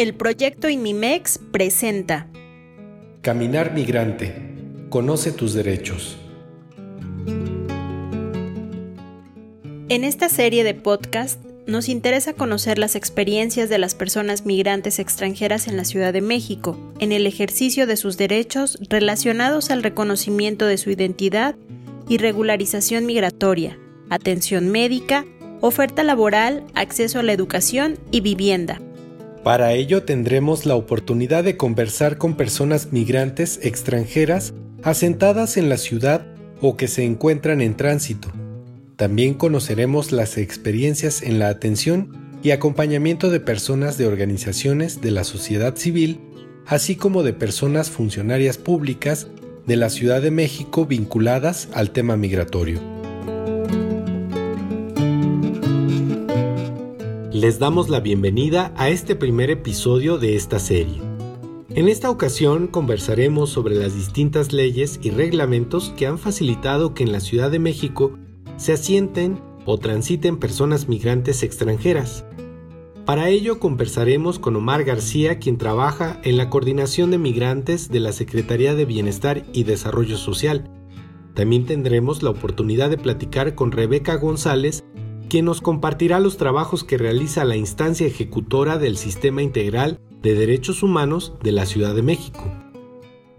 el proyecto INMIMEX presenta Caminar Migrante. Conoce tus derechos. En esta serie de podcast nos interesa conocer las experiencias de las personas migrantes extranjeras en la Ciudad de México, en el ejercicio de sus derechos relacionados al reconocimiento de su identidad y regularización migratoria, atención médica, oferta laboral, acceso a la educación y vivienda. Para ello tendremos la oportunidad de conversar con personas migrantes extranjeras asentadas en la ciudad o que se encuentran en tránsito. También conoceremos las experiencias en la atención y acompañamiento de personas de organizaciones de la sociedad civil, así como de personas funcionarias públicas de la Ciudad de México vinculadas al tema migratorio. Les damos la bienvenida a este primer episodio de esta serie. En esta ocasión conversaremos sobre las distintas leyes y reglamentos que han facilitado que en la Ciudad de México se asienten o transiten personas migrantes extranjeras. Para ello conversaremos con Omar García, quien trabaja en la coordinación de migrantes de la Secretaría de Bienestar y Desarrollo Social. También tendremos la oportunidad de platicar con Rebeca González, quien nos compartirá los trabajos que realiza la instancia ejecutora del Sistema Integral de Derechos Humanos de la Ciudad de México.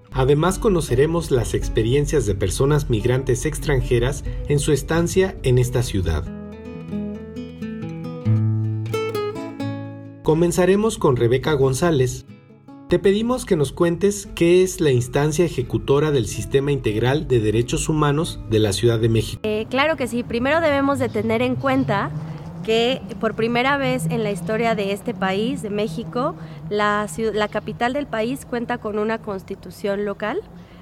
Además conoceremos las experiencias de personas migrantes extranjeras en su estancia en esta ciudad. Comenzaremos con Rebeca González. Te pedimos que nos cuentes qué es la instancia ejecutora del Sistema Integral de Derechos Humanos de la Ciudad de México. Claro que sí, primero debemos de tener en cuenta que por primera vez en la historia de este país, de México, la, capital del país cuenta con una constitución local.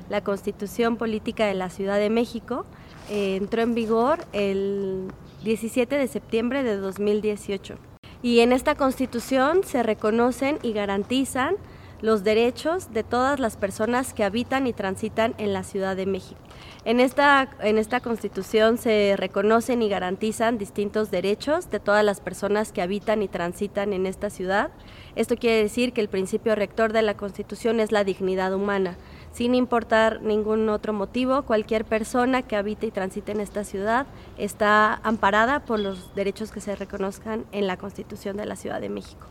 La constitución política de la Ciudad de México eh, entró en vigor el 17 de septiembre de 2018. Y en esta constitución se reconocen y garantizan los derechos de todas las personas que habitan y transitan en la Ciudad de México. En esta, en esta constitución se reconocen y garantizan distintos derechos de todas las personas que habitan y transitan en esta ciudad. Esto quiere decir que el principio rector de la constitución es la dignidad humana. Sin importar ningún otro motivo, cualquier persona que habite y transite en esta ciudad está amparada por los derechos que se reconozcan en la constitución de la Ciudad de México.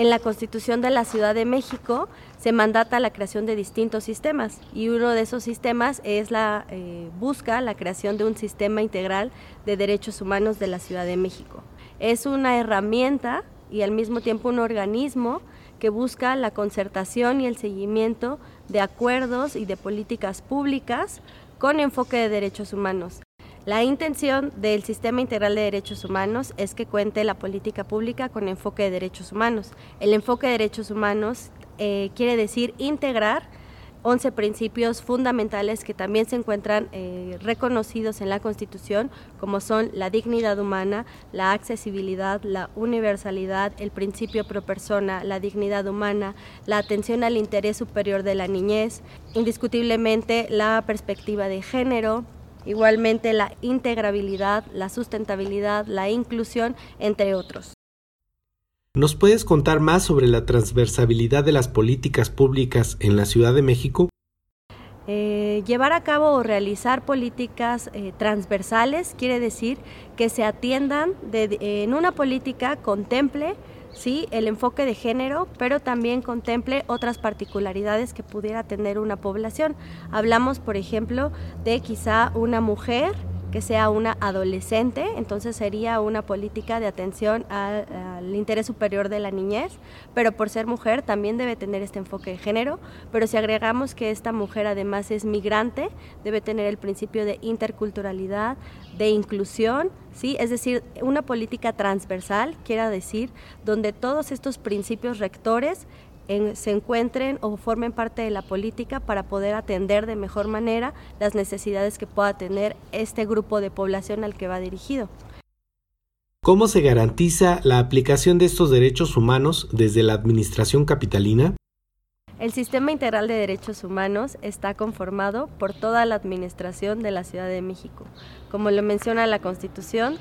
En la Constitución de la Ciudad de México se mandata la creación de distintos sistemas y uno de esos sistemas es la eh, busca la creación de un sistema integral de derechos humanos de la Ciudad de México. Es una herramienta y al mismo tiempo un organismo que busca la concertación y el seguimiento de acuerdos y de políticas públicas con enfoque de derechos humanos. La intención del Sistema Integral de Derechos Humanos es que cuente la política pública con enfoque de derechos humanos. El enfoque de derechos humanos eh, quiere decir integrar 11 principios fundamentales que también se encuentran eh, reconocidos en la Constitución, como son la dignidad humana, la accesibilidad, la universalidad, el principio pro persona, la dignidad humana, la atención al interés superior de la niñez, indiscutiblemente la perspectiva de género, igualmente la integrabilidad, la sustentabilidad, la inclusión, entre otros. ¿Nos puedes contar más sobre la transversabilidad de las políticas públicas en la Ciudad de México? Eh, llevar a cabo o realizar políticas eh, transversales quiere decir que se atiendan en una política contemple sí, el enfoque de género, pero también contemple otras particularidades que pudiera tener una población. Hablamos, por ejemplo, de quizá una mujer que sea una adolescente, entonces sería una política de atención al, interés superior de la niñez, pero por ser mujer también debe tener este enfoque de género, pero si agregamos que esta mujer además es migrante, debe tener el principio de interculturalidad, de inclusión, ¿sí? es decir, una política transversal, quiera decir, donde todos estos principios rectores se encuentren o formen parte de la política para poder atender de mejor manera las necesidades que pueda tener este grupo de población al que va dirigido. ¿Cómo se garantiza la aplicación de estos derechos humanos desde la Administración Capitalina? El Sistema Integral de Derechos Humanos está conformado por toda la Administración de la Ciudad de México. Como lo menciona la Constitución,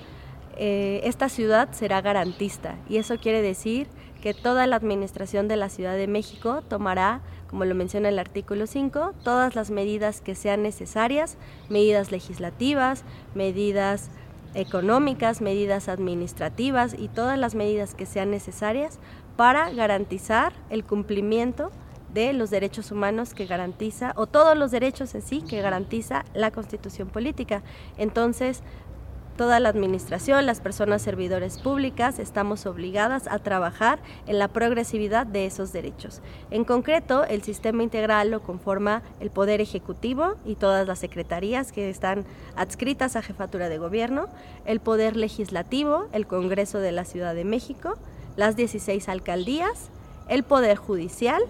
eh, esta ciudad será garantista y eso quiere decir que toda la administración de la Ciudad de México tomará, como lo menciona el artículo 5, todas las medidas que sean necesarias, medidas legislativas, medidas económicas, medidas administrativas y todas las medidas que sean necesarias para garantizar el cumplimiento de los derechos humanos que garantiza, o todos los derechos en sí que garantiza la constitución política. Entonces, toda la administración, las personas servidores públicas, estamos obligadas a trabajar en la progresividad de esos derechos. En concreto, el sistema integral lo conforma el Poder Ejecutivo y todas las secretarías que están adscritas a jefatura de gobierno, el Poder Legislativo, el Congreso de la Ciudad de México, las 16 alcaldías, el Poder Judicial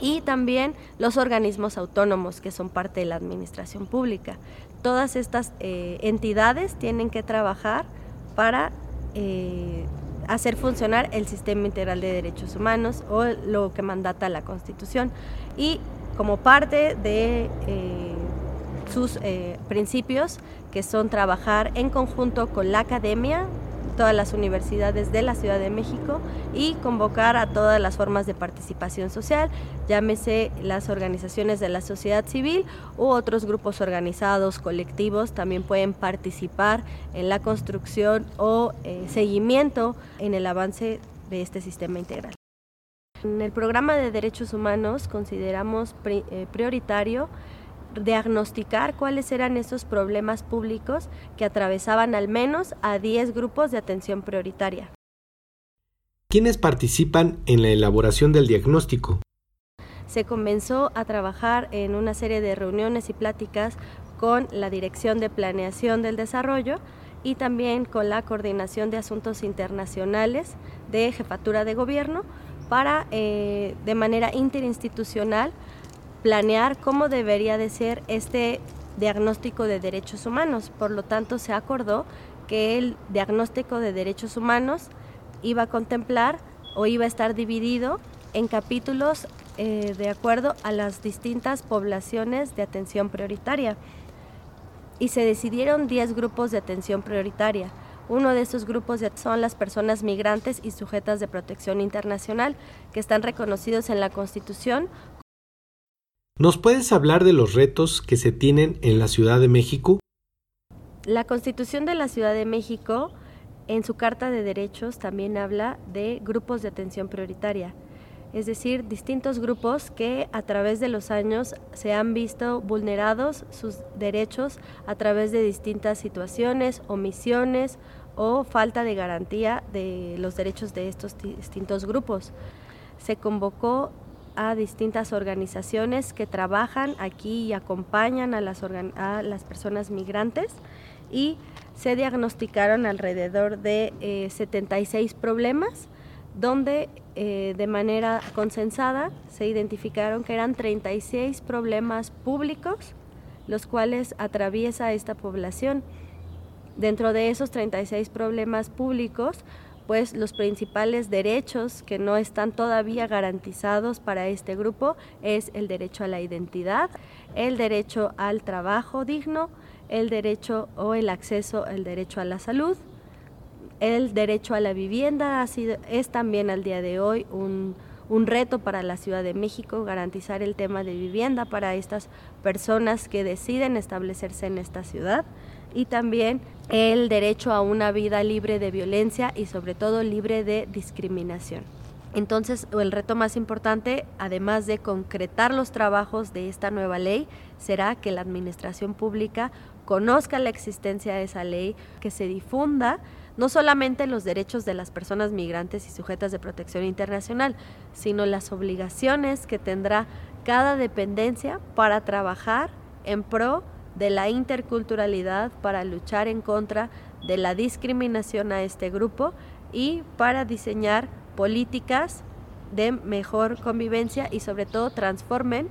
y también los organismos autónomos que son parte de la administración pública todas estas eh, entidades tienen que trabajar para eh, hacer funcionar el sistema integral de derechos humanos o lo que mandata la Constitución. Y como parte de eh, sus principios, que son trabajar en conjunto con la academia, todas las universidades de la Ciudad de México y convocar a todas las formas de participación social, llámese las organizaciones de la sociedad civil u otros grupos organizados, colectivos, también pueden participar en la construcción o eh, seguimiento en el avance de este sistema integral. En el programa de derechos humanos consideramos eh, prioritario diagnosticar cuáles eran esos problemas públicos que atravesaban al menos a 10 grupos de atención prioritaria. ¿Quiénes participan en la elaboración del diagnóstico? Se comenzó a trabajar en una serie de reuniones y pláticas con la Dirección de Planeación del Desarrollo y también con la Coordinación de Asuntos Internacionales de Jefatura de Gobierno para, eh, de manera interinstitucional, planear cómo debería de ser este diagnóstico de derechos humanos. Por lo tanto, se acordó que el diagnóstico de derechos humanos iba a contemplar o iba a estar dividido en capítulos eh, de acuerdo a las distintas poblaciones de atención prioritaria. Y se decidieron 10 grupos de atención prioritaria. Uno de esos grupos son las personas migrantes y sujetas de protección internacional, que están reconocidos en la Constitución ¿Nos puedes hablar de los retos que se tienen en la Ciudad de México? La Constitución de la Ciudad de México, en su Carta de Derechos, también habla de grupos de atención prioritaria, es decir, distintos grupos que a través de los años se han visto vulnerados sus derechos a través de distintas situaciones, omisiones o falta de garantía de los derechos de estos distintos grupos. Se convocó a distintas organizaciones que trabajan aquí y acompañan a las, personas migrantes y se diagnosticaron alrededor de 76 eh, problemas donde eh, de manera consensada se identificaron que eran 36 problemas públicos los cuales atraviesa esta población. Dentro de esos 36 problemas públicos, pues los principales derechos que no están todavía garantizados para este grupo es el derecho a la identidad, el derecho al trabajo digno, el derecho o el acceso al derecho a la salud, el derecho a la vivienda. Ha sido, es también al día de hoy un, un reto para la Ciudad de México garantizar el tema de vivienda para estas personas que deciden establecerse en esta ciudad y también el derecho a una vida libre de violencia y sobre todo libre de discriminación. Entonces, el reto más importante, además de concretar los trabajos de esta nueva ley, será que la administración pública conozca la existencia de esa ley, que se difunda no solamente los derechos de las personas migrantes y sujetas de protección internacional, sino las obligaciones que tendrá cada dependencia para trabajar en pro de la interculturalidad para luchar en contra de la discriminación a este grupo y para diseñar políticas de mejor convivencia y sobre todo transformen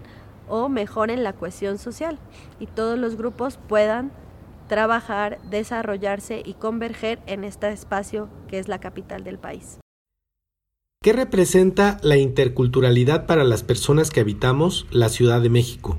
o mejoren la cohesión social y todos los grupos puedan trabajar, desarrollarse y converger en este espacio que es la capital del país. ¿Qué representa la interculturalidad para las personas que habitamos la Ciudad de México?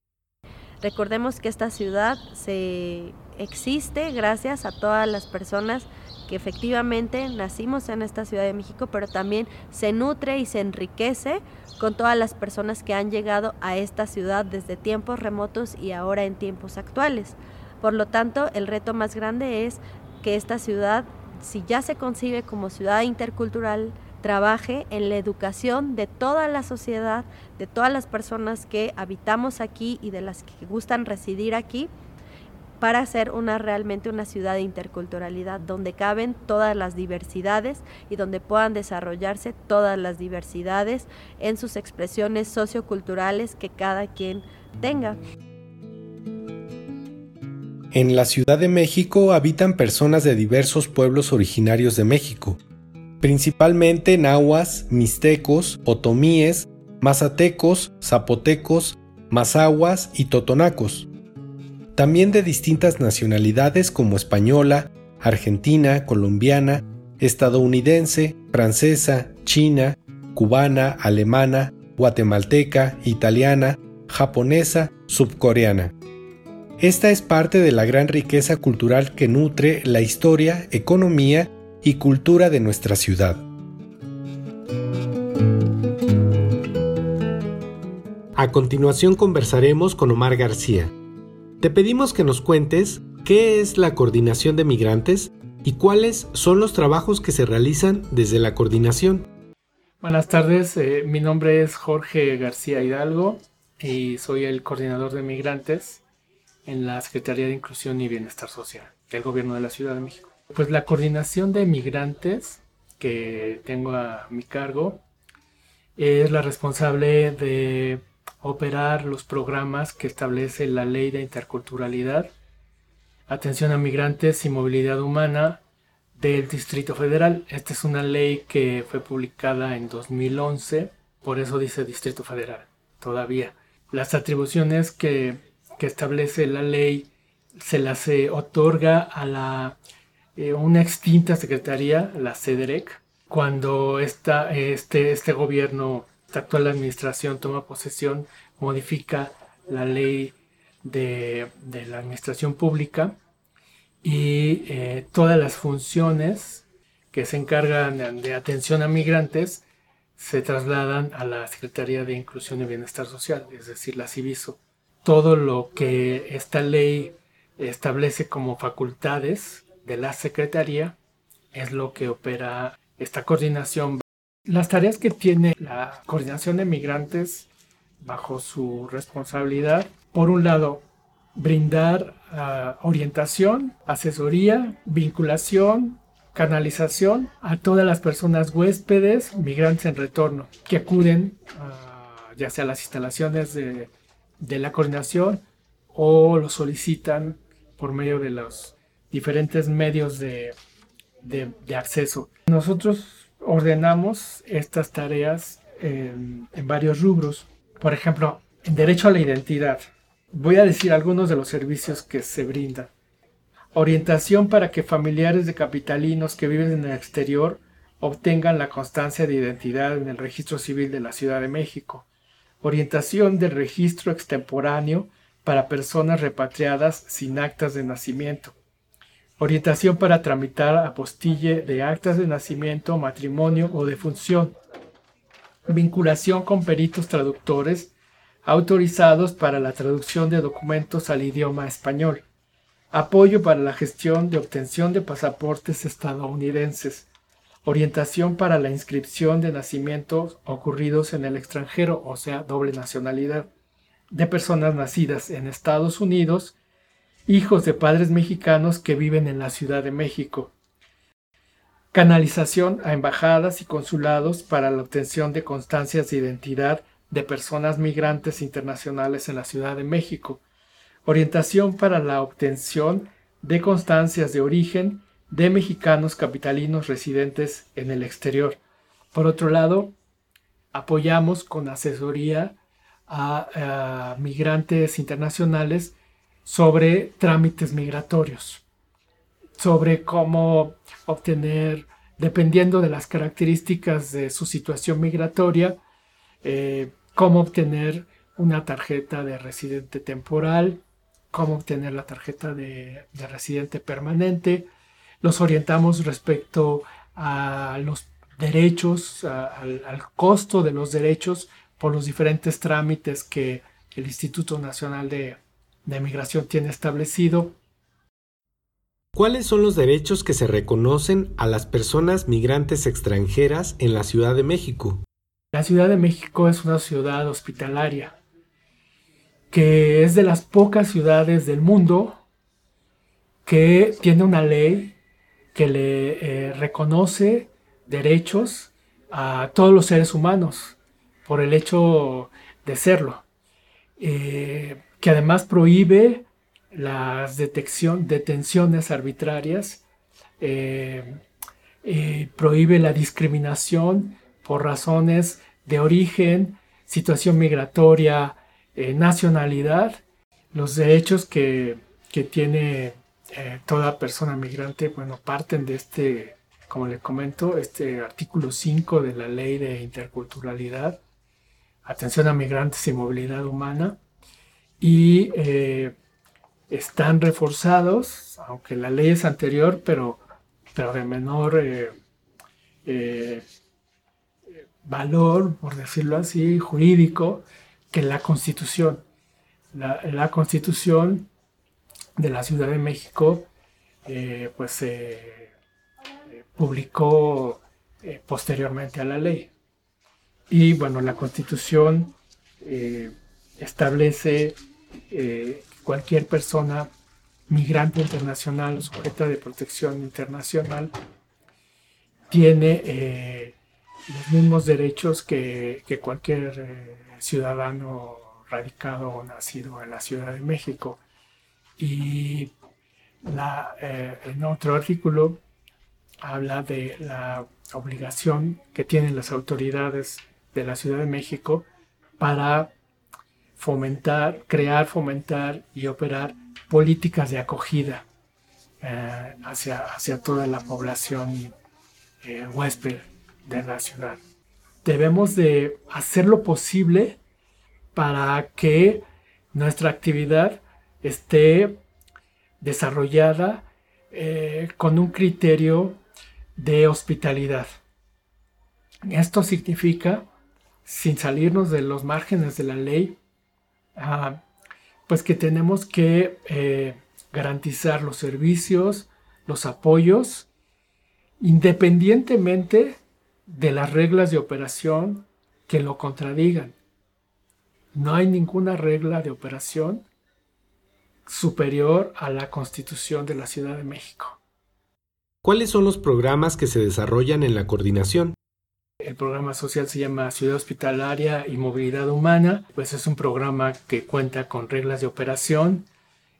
Recordemos que esta ciudad se existe gracias a todas las personas que efectivamente nacimos en esta Ciudad de México, pero también se nutre y se enriquece con todas las personas que han llegado a esta ciudad desde tiempos remotos y ahora en tiempos actuales. Por lo tanto, el reto más grande es que esta ciudad, si ya se concibe como ciudad intercultural, trabaje en la educación de toda la sociedad, de todas las personas que habitamos aquí y de las que gustan residir aquí, para ser una realmente una ciudad de interculturalidad donde caben todas las diversidades y donde puedan desarrollarse todas las diversidades en sus expresiones socioculturales que cada quien tenga. En la Ciudad de México habitan personas de diversos pueblos originarios de México, principalmente nahuas, mixtecos, otomíes, mazatecos, zapotecos, mazahuas y totonacos. También de distintas nacionalidades como española, argentina, colombiana, estadounidense, francesa, china, cubana, alemana, guatemalteca, italiana, japonesa, subcoreana. Esta es parte de la gran riqueza cultural que nutre la historia, economía y cultura de nuestra ciudad. A continuación conversaremos con Omar García. Te pedimos que nos cuentes qué es la coordinación de migrantes y cuáles son los trabajos que se realizan desde la coordinación. Buenas tardes, eh, mi nombre es Jorge García Hidalgo y soy el coordinador de migrantes en la Secretaría de Inclusión y Bienestar Social del Gobierno de la Ciudad de México. Pues la coordinación de migrantes que tengo a mi cargo es la responsable de operar los programas que establece la Ley de Interculturalidad, Atención a Migrantes y Movilidad Humana del Distrito Federal. Esta es una ley que fue publicada en 2011, por eso dice Distrito Federal todavía. Las atribuciones que, que establece la ley se las eh, otorga a la eh, una extinta secretaría, la CEDEREC, cuando esta, este, este gobierno, esta actual administración toma posesión, modifica la ley de, la administración pública y eh, todas las funciones que se encargan de atención a migrantes se trasladan a la Secretaría de Inclusión y Bienestar Social, es decir, la CIVISO. Todo lo que esta ley establece como facultades de la Secretaría es lo que opera esta coordinación. Las tareas que tiene la coordinación de migrantes bajo su responsabilidad, por un lado, brindar ah, orientación, asesoría, vinculación, canalización a todas las personas huéspedes, migrantes en retorno, que acuden ah, ya sea a las instalaciones de, de la coordinación o lo solicitan por medio de los diferentes medios de, acceso. Nosotros ordenamos estas tareas en, en varios rubros. Por ejemplo, en derecho a la identidad. Voy a decir algunos de los servicios que se brindan. Orientación para que familiares de capitalinos que viven en el exterior obtengan la constancia de identidad en el registro civil de la Ciudad de México. Orientación del registro extemporáneo para personas repatriadas sin actas de nacimiento. Orientación para tramitar apostille de actas de nacimiento, matrimonio o defunción. Vinculación con peritos traductores autorizados para la traducción de documentos al idioma español. Apoyo para la gestión de obtención de pasaportes estadounidenses. Orientación para la inscripción de nacimientos ocurridos en el extranjero, o sea, doble nacionalidad, de personas nacidas en Estados Unidos hijos de padres mexicanos que viven en la Ciudad de México. Canalización a embajadas y consulados para la obtención de constancias de identidad de personas migrantes internacionales en la Ciudad de México. Orientación para la obtención de constancias de origen de mexicanos capitalinos residentes en el exterior. Por otro lado, apoyamos con asesoría a, migrantes internacionales sobre trámites migratorios, sobre cómo obtener, dependiendo de las características de su situación migratoria, eh, cómo obtener una tarjeta de residente temporal, cómo obtener la tarjeta de, residente permanente, los orientamos respecto a los derechos, al, al, costo de los derechos por los diferentes trámites que el Instituto Nacional de, de Migración tiene establecido. ¿Cuáles son los derechos que se reconocen a las personas migrantes extranjeras en la Ciudad de México? La Ciudad de México es una ciudad hospitalaria, que es de las pocas ciudades del mundo que tiene una ley que le eh, reconoce derechos a todos los seres humanos por el hecho de serlo, eh, que además prohíbe las detección, detenciones arbitrarias, eh, prohíbe la discriminación por razones de origen, situación migratoria, nacionalidad, los derechos que, que tiene eh, toda persona migrante, bueno, parten de este, como le comento, este artículo 5 de la ley de interculturalidad, atención a migrantes y movilidad humana, y eh, están reforzados, aunque la ley es anterior, pero, pero de menor eh, valor, por decirlo así, jurídico, que la Constitución. La, la Constitución de la Ciudad de México, eh, pues se eh, publicó eh, posteriormente a la ley. Y bueno, la Constitución establece que cualquier persona migrante internacional o sujeta de protección internacional tiene los mismos derechos que, cualquier ciudadano radicado o nacido en la Ciudad de México. Y la, eh, en otro artículo habla de la obligación que tienen las autoridades de la Ciudad de México para fomentar, crear, fomentar y operar políticas de acogida eh, hacia, hacia toda la población eh, huésped de la ciudad. Debemos de hacer lo posible para que nuestra actividad esté desarrollada eh, con un criterio de hospitalidad. Esto significa, sin salirnos de los márgenes de la ley, ah, pues que tenemos que eh, garantizar los servicios, los apoyos, independientemente de las reglas de operación que lo contradigan. No hay ninguna regla de operación superior a la Constitución de la Ciudad de México. ¿Cuáles son los programas que se desarrollan en la coordinación? El programa social se llama Ciudad Hospitalaria y Movilidad Humana, pues es un programa que cuenta con reglas de operación.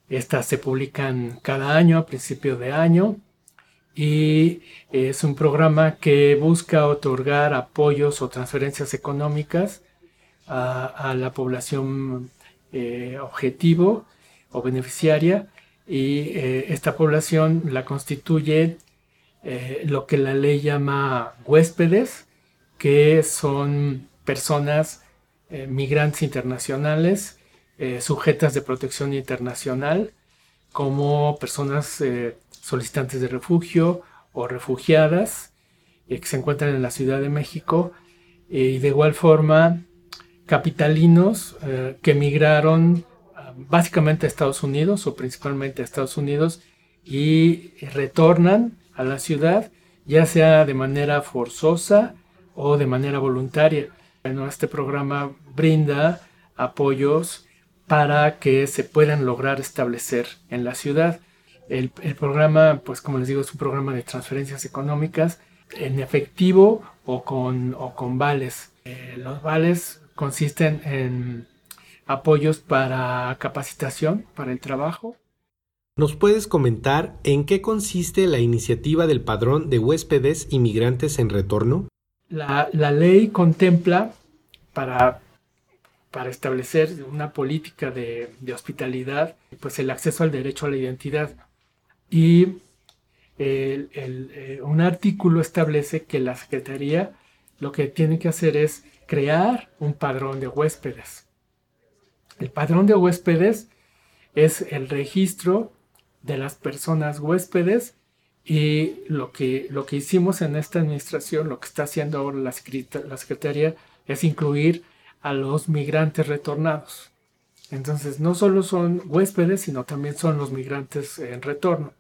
Estas se publican cada año, a principio de año, y es un programa que busca otorgar apoyos o transferencias económicas a, la población eh, objetivo o beneficiaria. Y eh, esta población la constituye eh, lo que la ley llama huéspedes, que son personas eh, migrantes internacionales sujetas de protección internacional, como personas solicitantes de refugio o refugiadas que se encuentran en la Ciudad de México. Y de igual forma capitalinos que migraron básicamente a Estados Unidos o principalmente a Estados Unidos y retornan a la ciudad ya sea de manera forzosa o de manera voluntaria. Este programa brinda apoyos para que se puedan lograr establecer en la ciudad. El, programa, pues como les digo, es un programa de transferencias económicas en efectivo o con, o con vales. Eh, los vales consisten en apoyos para capacitación, para el trabajo. ¿Nos puedes comentar en qué consiste la iniciativa del padrón de huéspedes inmigrantes en retorno? La, ley contempla para, para, establecer una política de, hospitalidad, pues el acceso al derecho a la identidad. Y eh, un artículo establece que la Secretaría lo que tiene que hacer es crear un padrón de huéspedes. El padrón de huéspedes es el registro de las personas huéspedes Y lo que, lo que hicimos en esta administración, lo que está haciendo ahora la, la Secretaría, es incluir a los migrantes retornados. Entonces, no solo son huéspedes, sino también son los migrantes en retorno.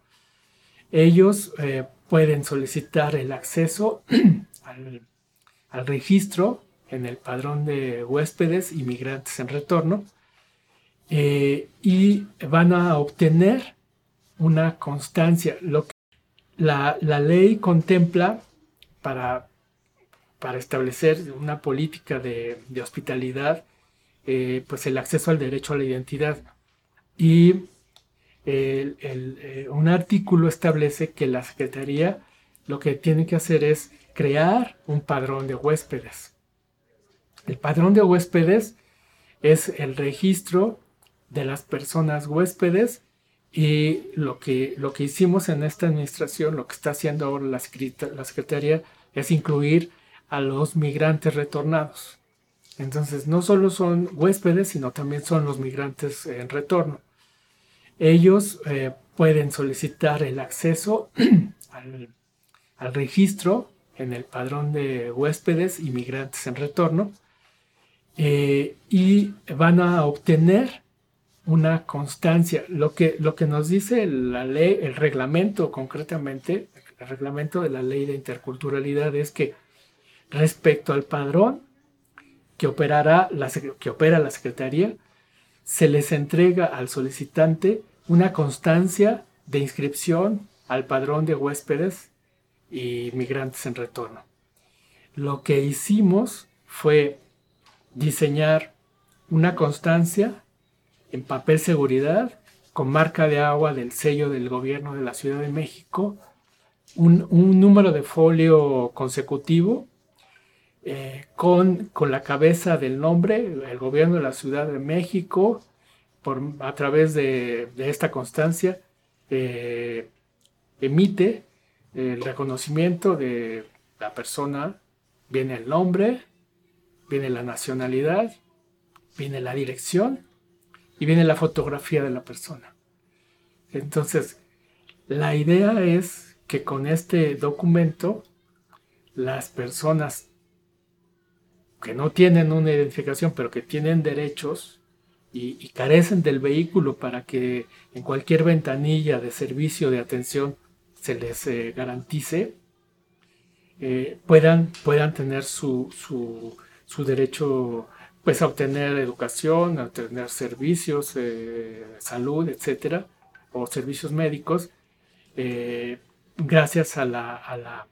Ellos eh, pueden solicitar el acceso al, al, registro en el padrón de huéspedes y migrantes en retorno eh, y van a obtener una constancia. Lo la, ley contempla para, para, establecer una política de, hospitalidad, eh, pues el acceso al derecho a la identidad. Y eh, un artículo establece que la Secretaría lo que tiene que hacer es crear un padrón de huéspedes. El padrón de huéspedes es el registro de las personas huéspedes y lo que, lo que hicimos en esta administración, lo que está haciendo ahora la, Secretaría, es incluir a los migrantes retornados. Entonces, no solo son huéspedes, sino también son los migrantes en retorno. Ellos eh, pueden solicitar el acceso al, al, registro en el padrón de huéspedes y migrantes en retorno eh, y van a obtener una constancia. Lo que, lo que nos dice la ley, el reglamento concretamente, el reglamento de la ley de interculturalidad es que respecto al padrón que, operará la, que opera la Secretaría, se les entrega al solicitante una constancia de inscripción al padrón de huéspedes y migrantes en retorno. Lo que hicimos fue diseñar una constancia en papel seguridad con marca de agua del sello del gobierno de la Ciudad de México, un, número de folio consecutivo eh, con, con, la cabeza del nombre, el gobierno de la Ciudad de México, por, a través de, esta constancia, eh, emite el reconocimiento de la persona, viene el nombre, viene la nacionalidad, viene la dirección y viene la fotografía de la persona. Entonces, la idea es que con este documento las personas que no tienen una identificación, pero que tienen derechos y, carecen del vehículo para que en cualquier ventanilla de servicio de atención se les eh, garantice, eh, puedan, puedan tener su, su, su derecho pues a obtener educación, a obtener servicios, eh, salud, etcétera, o servicios médicos, eh, gracias a la, a, la,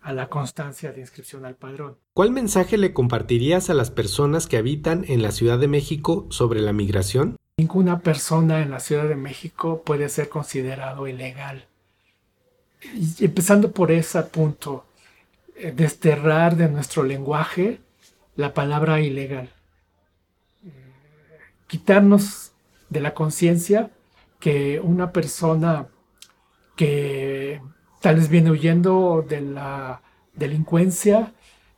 a la constancia de inscripción al padrón. ¿Cuál mensaje le compartirías a las personas que habitan en la Ciudad de México sobre la migración? Ninguna persona en la Ciudad de México puede ser considerado ilegal. Y empezando por ese punto, eh, desterrar de nuestro lenguaje la palabra ilegal. Quitarnos de la conciencia que una persona que tal vez viene huyendo de la delincuencia,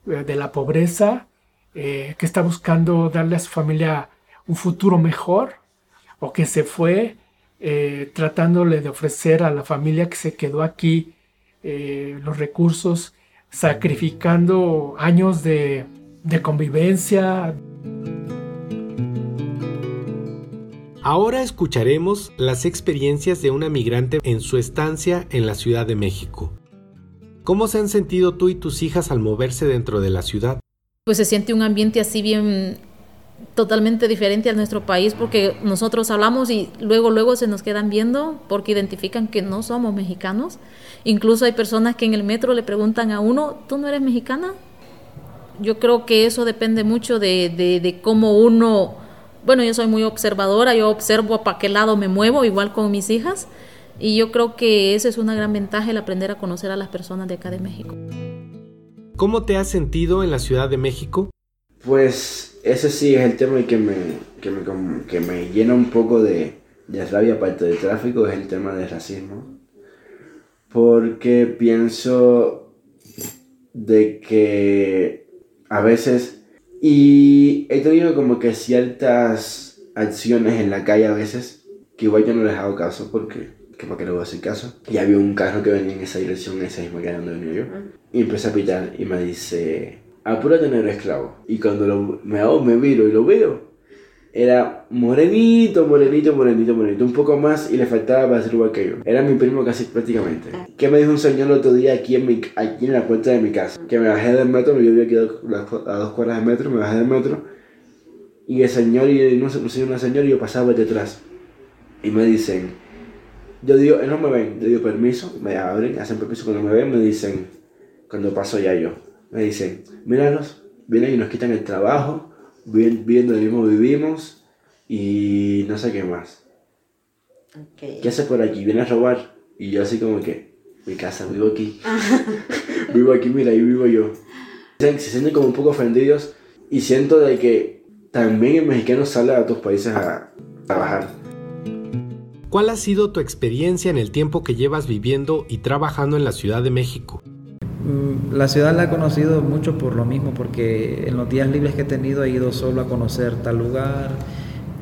eh, de la pobreza, eh, que está buscando darle a su familia un futuro mejor, o que se fue eh, tratándole de ofrecer a la familia que se quedó aquí los recursos, sacrificando años de de convivencia. Ahora escucharemos las experiencias de una migrante en su estancia en la Ciudad de México. ¿Cómo se han sentido tú y tus hijas al moverse dentro de la ciudad? Pues se siente un ambiente así bien totalmente diferente a nuestro país porque nosotros hablamos y luego luego se nos quedan viendo porque identifican que no somos mexicanos. Incluso hay personas que en el metro le preguntan a uno, ¿tú no eres mexicana? Yo creo que eso depende mucho de, de, cómo uno, bueno, yo soy muy observadora, yo observo para qué lado me muevo, igual con mis hijas, y yo creo que esa es una gran ventaja el aprender a conocer a las personas de acá de México. ¿Cómo te has sentido en la Ciudad de México? Pues ese sí es el tema que me, que me, que me llena un poco de, de rabia aparte del tráfico, es el tema del racismo. Porque pienso de que a veces. Y he tenido como que ciertas acciones en la calle a veces que igual yo no les hago caso porque que para que le voy a hacer caso. Y había un carro que venía en esa dirección, esa misma calle donde venía yo. Y empecé a pitar y me dice, apúrate tener esclavo. Y cuando lo, me, me miro y lo veo, era morenito, morenito, morenito, morenito, un poco más y le faltaba para ser igual que yo. Era mi primo casi prácticamente. Que me dijo un señor el otro día aquí en, mi, aquí en la puerta de mi casa? Que me bajé del metro, yo vivía aquí a dos cuadras de metro, me bajé del metro y el señor y no sé, una señora y yo pasaba detrás. Y me dicen, yo digo, no me ven, yo digo permiso, me abren, hacen permiso cuando me ven, me dicen, cuando paso ya yo, me dicen, míralos, vienen y nos quitan el trabajo, viendo donde mismo vivimos y no sé qué más. ¿Qué hace por aquí? Viene a robar. Y yo así como que, mi casa, vivo aquí. vivo aquí, mira, ahí vivo yo. Se sienten como un poco ofendidos y siento de que también el mexicano sale a otros países a trabajar. ¿Cuál ha sido tu experiencia en el tiempo que llevas viviendo y trabajando en la Ciudad de México? Mm, la ciudad la he conocido mucho por lo mismo, porque en los días libres que he tenido he ido solo a conocer tal lugar,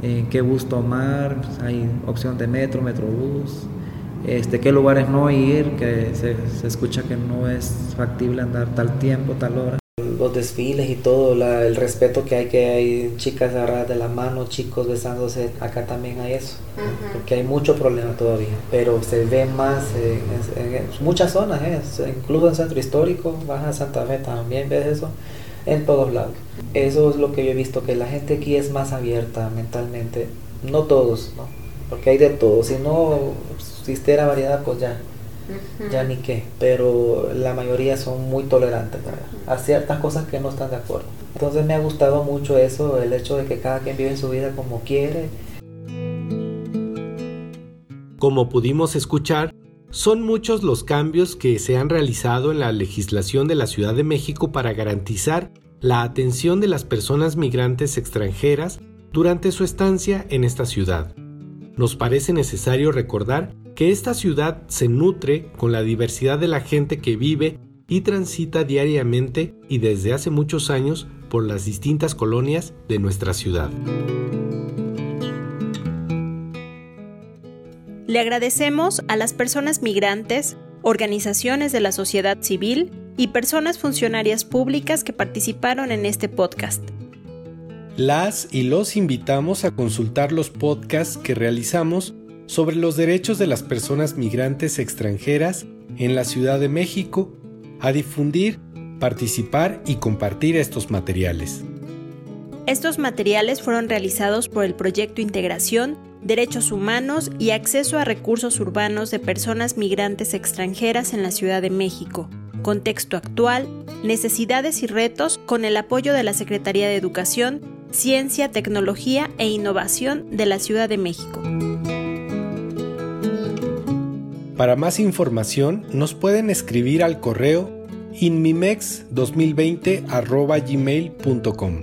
eh, qué bus tomar, hay opción de metro, metrobús, este, qué lugares no ir, que se, se escucha que no es factible andar tal tiempo, tal hora los desfiles y todo, el respeto que hay, que hay chicas agarradas de la mano, chicos besándose, acá también hay eso, porque hay mucho problema todavía, pero se ve más en, muchas zonas, ¿eh? incluso en Centro Histórico, baja a Santa Fe también ves eso, en todos lados. Eso es lo que yo he visto, que la gente aquí es más abierta mentalmente, no todos, ¿no? porque hay de todo, si no existiera variedad, pues ya ya ni qué, pero la mayoría son muy tolerantes a ciertas cosas que no están de acuerdo. Entonces me ha gustado mucho eso, el hecho de que cada quien vive su vida como quiere. Como pudimos escuchar, son muchos los cambios que se han realizado en la legislación de la Ciudad de México para garantizar la atención de las personas migrantes extranjeras durante su estancia en esta ciudad. Nos parece necesario recordar que esta ciudad se nutre con la diversidad de la gente que vive y transita diariamente y desde hace muchos años por las distintas colonias de nuestra ciudad. Le agradecemos a las personas migrantes, organizaciones de la sociedad civil y personas funcionarias públicas que participaron en este podcast. Las y los invitamos a consultar los podcasts que realizamos sobre los derechos de las personas migrantes extranjeras en la Ciudad de México, a difundir, participar y compartir estos materiales. Estos materiales fueron realizados por el proyecto Integración, Derechos Humanos y Acceso a Recursos Urbanos de Personas Migrantes Extranjeras en la Ciudad de México, Contexto Actual, Necesidades y Retos con el apoyo de la Secretaría de Educación, Ciencia, Tecnología e Innovación de la Ciudad de México. Para más información nos pueden escribir al correo inmimex2020 gmail.com.